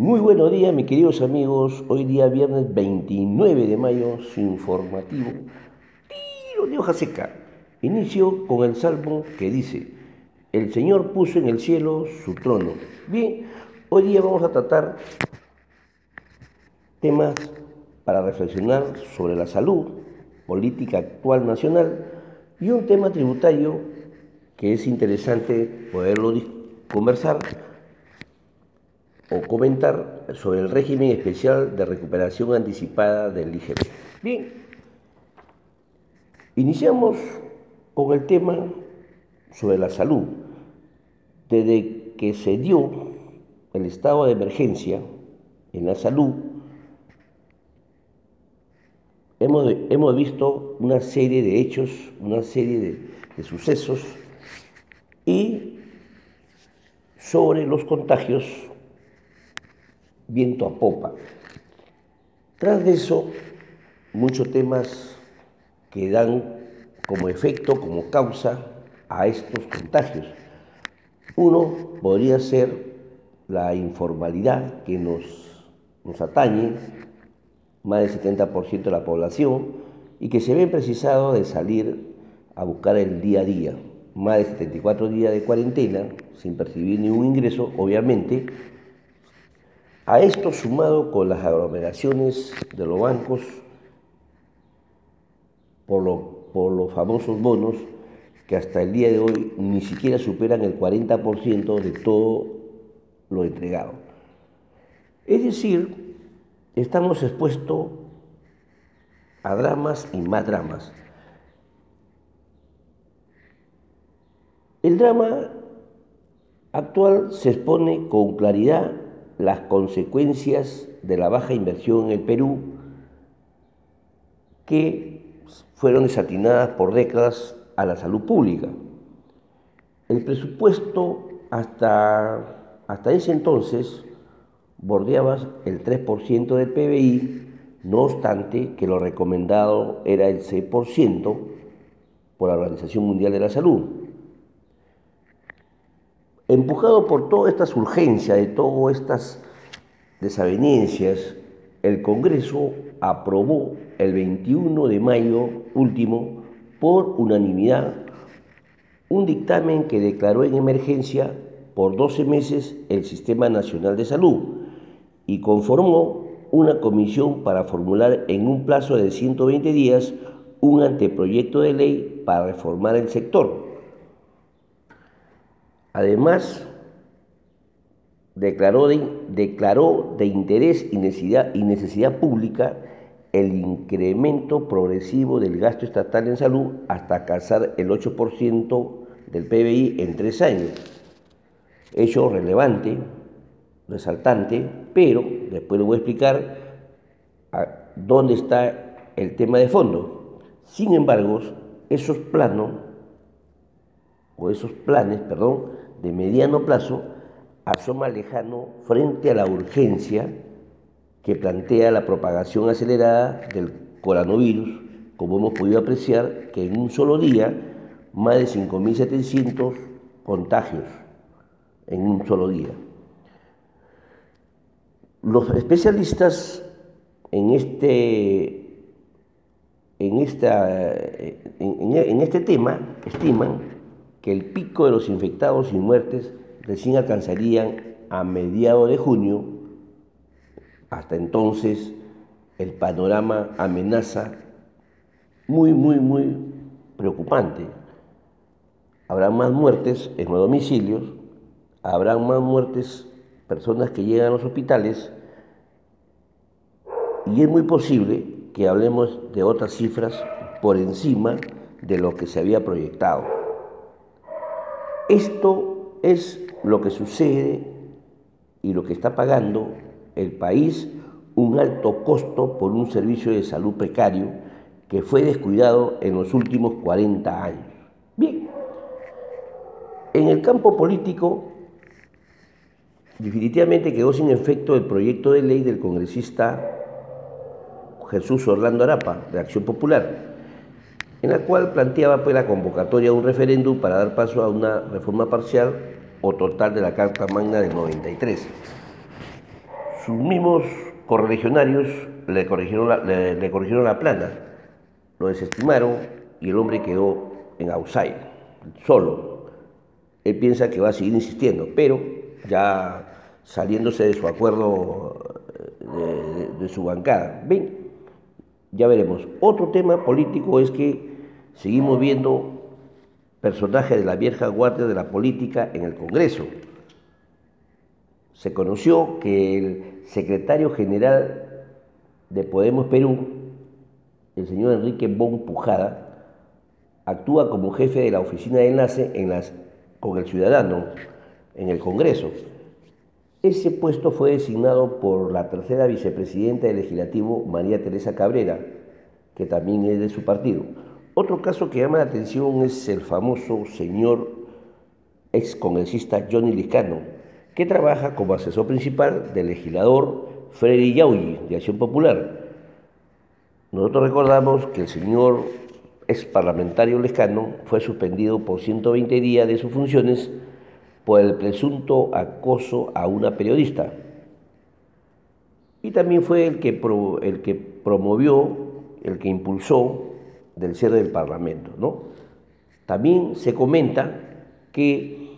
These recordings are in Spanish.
Muy buenos días, mis queridos amigos. Hoy día viernes 29 de mayo, su informativo. Tiro de hoja seca. Inicio con el salmo que dice, el Señor puso en el cielo su trono. Bien, hoy día vamos a tratar temas para reflexionar sobre la salud, política actual nacional y un tema tributario que es interesante poderlo conversar o comentar sobre el régimen especial de recuperación anticipada del IGB. Bien, iniciamos con el tema sobre la salud. Desde que se dio el estado de emergencia en la salud, hemos, hemos visto una serie de hechos, una serie de sucesos y sobre los contagios viento a popa. Tras de eso, muchos temas que dan como efecto, como causa a estos contagios. Uno podría ser la informalidad que nos, nos atañe, más del 70% de la población, y que se ve precisado de salir a buscar el día a día. Más de 74 días de cuarentena, sin percibir ningún ingreso, obviamente, a esto sumado con las aglomeraciones de los bancos por, los famosos bonos que hasta el día de hoy ni siquiera superan el 40% de todo lo entregado. Es decir, estamos expuestos a dramas y más dramas. El drama actual se expone con claridad las consecuencias de la baja inversión en el Perú que fueron desatinadas por décadas a la salud pública. El presupuesto hasta, hasta ese entonces bordeaba el 3% del PBI, no obstante que lo recomendado era el 6% por la Organización Mundial de la Salud. Empujado por todas estas urgencias, de todas estas desavenencias, el Congreso aprobó el 21 de mayo último por unanimidad un dictamen que declaró en emergencia por 12 meses el Sistema Nacional de Salud y conformó una comisión para formular en un plazo de 120 días un anteproyecto de ley para reformar el sector Además, declaró de, declaró de interés y necesidad, y necesidad pública el incremento progresivo del gasto estatal en salud hasta alcanzar el 8% del PBI en tres años. Hecho relevante, resaltante, pero después le voy a explicar dónde está el tema de fondo. Sin embargo, esos planos, o esos planes, perdón, de mediano plazo asoma lejano frente a la urgencia que plantea la propagación acelerada del coronavirus, como hemos podido apreciar que en un solo día más de 5.700 contagios en un solo día. Los especialistas en este, en, esta, en, en este tema estiman que el pico de los infectados y muertes recién alcanzarían a mediados de junio. Hasta entonces el panorama amenaza muy, muy, muy preocupante. Habrá más muertes en los domicilios, habrá más muertes personas que llegan a los hospitales y es muy posible que hablemos de otras cifras por encima de lo que se había proyectado. Esto es lo que sucede y lo que está pagando el país un alto costo por un servicio de salud precario que fue descuidado en los últimos 40 años. Bien, en el campo político definitivamente quedó sin efecto el proyecto de ley del congresista Jesús Orlando Arapa, de Acción Popular, en la cual planteaba pues, la convocatoria de un referéndum para dar paso a una reforma parcial o total de la Carta Magna del 93. sus mismos correligionarios le corrigieron la, le, corrigieron la plana, lo desestimaron y el hombre quedó en outside, solo. Él piensa que va a seguir insistiendo, pero ya saliéndose de su acuerdo de, de su bancada. Ven, ya veremos. Otro tema político es que seguimos viendo personajes de la vieja guardia de la política en el Congreso. Se conoció que el secretario general de Podemos Perú, el señor Enrique Bon Pujada, actúa como jefe de la oficina de enlace con el ciudadano en el Congreso. Ese puesto fue designado por la tercera vicepresidenta del legislativo, María Teresa Cabrera, que también es de su partido. Otro caso que llama la atención es el famoso señor ex congresista Johnny Liscano, que trabaja como asesor principal del legislador Freddy Yauli, de Acción Popular. Nosotros recordamos que el señor ex parlamentario Lescano fue suspendido por 120 días de sus funciones por el presunto acoso a una periodista. Y también fue el que, el que promovió, el que impulsó del cierre del Parlamento. ¿no? También se comenta que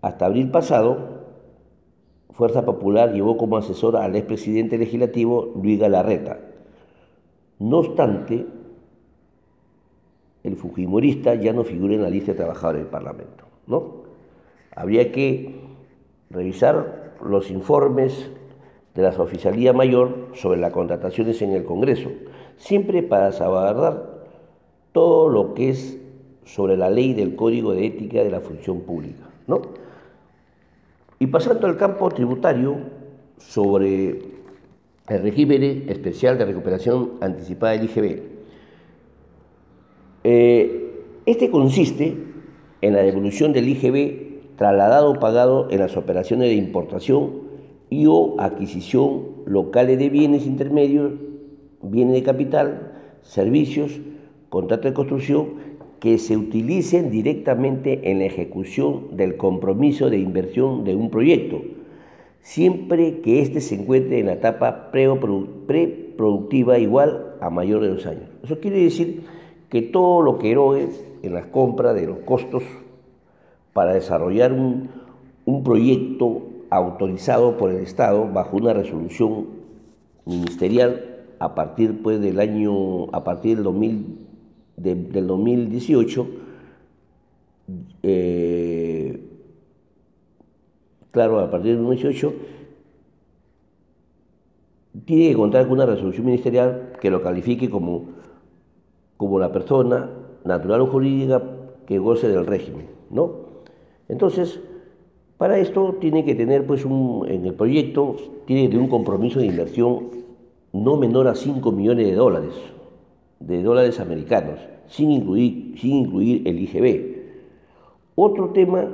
hasta abril pasado, Fuerza Popular llevó como asesor al expresidente legislativo Luis Galarreta. No obstante, el Fujimorista ya no figura en la lista de trabajadores del Parlamento. ¿no? habría que revisar los informes de la Oficialía Mayor sobre las contrataciones en el Congreso, siempre para salvaguardar todo lo que es sobre la ley del Código de Ética de la Función Pública. ¿no? Y pasando al campo tributario, sobre el régimen especial de recuperación anticipada del IGB. Eh, este consiste en la devolución del IGB trasladado o pagado en las operaciones de importación y o adquisición locales de bienes intermedios, bienes de capital, servicios, contratos de construcción que se utilicen directamente en la ejecución del compromiso de inversión de un proyecto, siempre que éste se encuentre en la etapa preproductiva igual a mayor de dos años. Eso quiere decir que todo lo que erogue en las compras de los costos para desarrollar un, proyecto autorizado por el Estado bajo una resolución ministerial a partir pues, del año, a partir del, 2000, del 2018, eh, claro, a partir del 2018, tiene que contar con una resolución ministerial que lo califique como, como la persona natural o jurídica que goce del régimen, ¿no? Entonces, para esto tiene que tener, pues, un, en el proyecto, tiene que tener un compromiso de inversión no menor a 5 millones de dólares, de dólares americanos, sin incluir, sin incluir el IGB. Otro tema,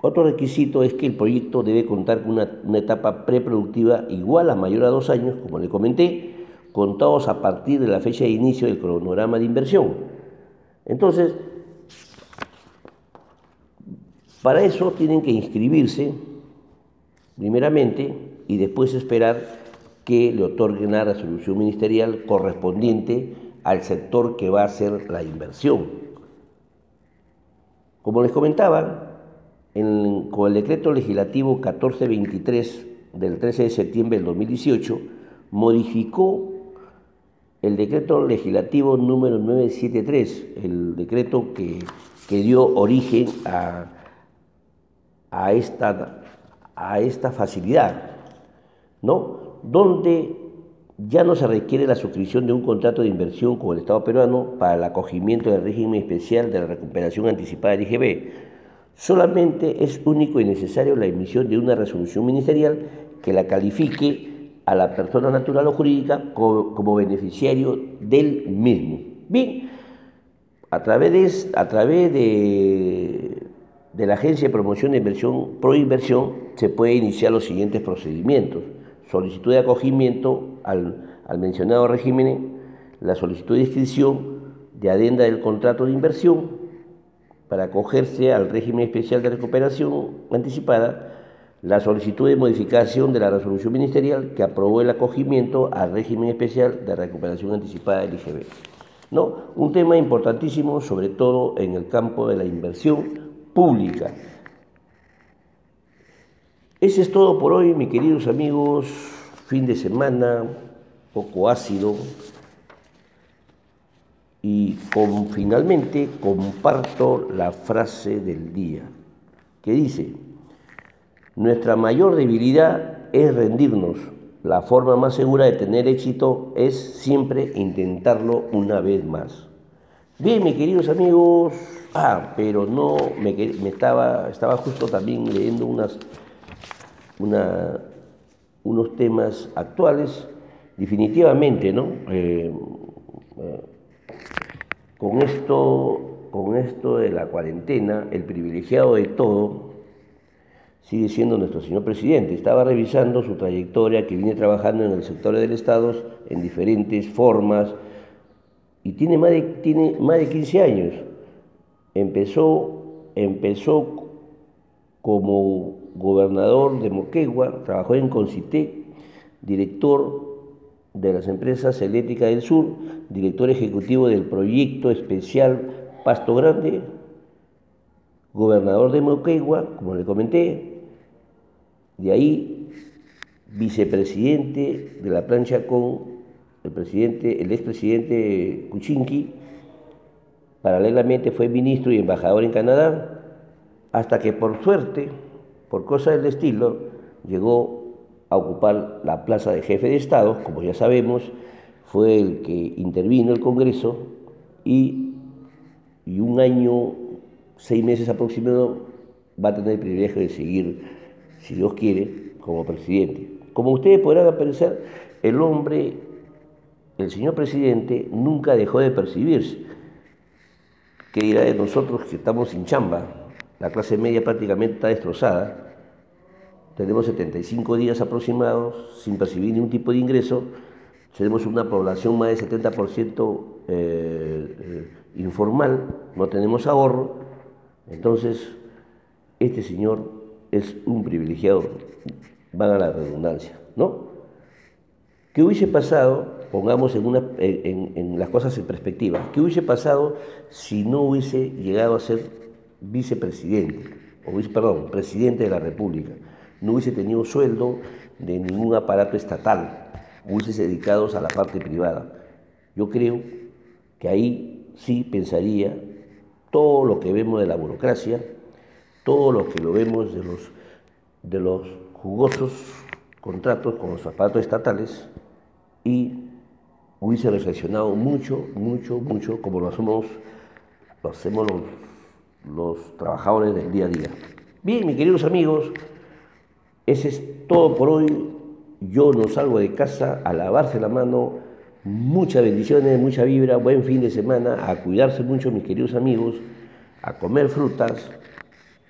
otro requisito es que el proyecto debe contar con una, una etapa preproductiva igual a mayor a dos años, como le comenté, contados a partir de la fecha de inicio del cronograma de inversión. Entonces, para eso tienen que inscribirse, primeramente, y después esperar que le otorguen la resolución ministerial correspondiente al sector que va a hacer la inversión. Como les comentaba, con el decreto legislativo 1423 del 13 de septiembre del 2018, modificó el decreto legislativo número 973, el decreto que, que dio origen a a esta, a esta facilidad, ¿no? Donde ya no se requiere la suscripción de un contrato de inversión con el Estado peruano para el acogimiento del régimen especial de la recuperación anticipada del IGB. Solamente es único y necesario la emisión de una resolución ministerial que la califique a la persona natural o jurídica como, beneficiario del mismo. Bien, a través de, a través de de la Agencia de Promoción de Inversión Proinversión se puede iniciar los siguientes procedimientos. Solicitud de acogimiento al, mencionado régimen, la solicitud de inscripción de adenda del contrato de inversión para acogerse al régimen especial de recuperación anticipada, la solicitud de modificación de la resolución ministerial que aprobó el acogimiento al régimen especial de recuperación anticipada del IGB. ¿No? Un tema importantísimo, sobre todo en el campo de la inversión pública. Ese es todo por hoy, mis queridos amigos. Fin de semana, poco ácido. Y con, finalmente comparto la frase del día, que dice, nuestra mayor debilidad es rendirnos. La forma más segura de tener éxito es siempre intentarlo una vez más. Bien, mis queridos amigos, ah, pero no, me, me estaba, estaba justo también leyendo unas, una, unos temas actuales, definitivamente, ¿no? Eh, eh, con esto, con esto de la cuarentena, el privilegiado de todo sigue siendo nuestro señor presidente. Estaba revisando su trayectoria que viene trabajando en el sector del Estado en diferentes formas y tiene más de, tiene más de 15 años. Empezó, empezó como gobernador de Moquegua, trabajó en Concitec, director de las empresas eléctricas del sur, director ejecutivo del proyecto especial Pasto Grande, gobernador de Moquegua, como le comenté, de ahí, vicepresidente de la plancha con el presidente, el expresidente Kuczynski, paralelamente fue ministro y embajador en Canadá, hasta que por suerte, por cosas del estilo, llegó a ocupar la plaza de jefe de Estado, como ya sabemos, fue el que intervino el Congreso y, y un año, seis meses aproximado, va a tener el privilegio de seguir si Dios quiere, como presidente. Como ustedes podrán apreciar, el hombre, el señor presidente, nunca dejó de percibirse. ¿Qué dirá de nosotros que estamos sin chamba? La clase media prácticamente está destrozada. Tenemos 75 días aproximados sin percibir ningún tipo de ingreso. Tenemos una población más de 70% eh, eh, informal, no tenemos ahorro. Entonces, este señor es un privilegiado, van a la redundancia, ¿no? ¿Qué hubiese pasado, pongamos en, una, en, las cosas en perspectiva, qué hubiese pasado si no hubiese llegado a ser vicepresidente, o perdón, presidente de la República? No hubiese tenido sueldo de ningún aparato estatal, hubiese dedicado a la parte privada. Yo creo que ahí sí pensaría todo lo que vemos de la burocracia, todo lo que lo vemos de los, de los jugosos contratos con los aparatos estatales y hubiese reflexionado mucho, mucho, mucho, como lo hacemos, lo hacemos los, los trabajadores del día a día. Bien, mis queridos amigos, ese es todo por hoy. Yo no salgo de casa a lavarse la mano. Muchas bendiciones, mucha vibra, buen fin de semana, a cuidarse mucho, mis queridos amigos, a comer frutas,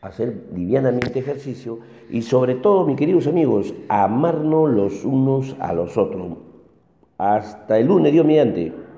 hacer livianamente ejercicio y sobre todo, mis queridos amigos, amarnos los unos a los otros. Hasta el lunes, Dios mediante.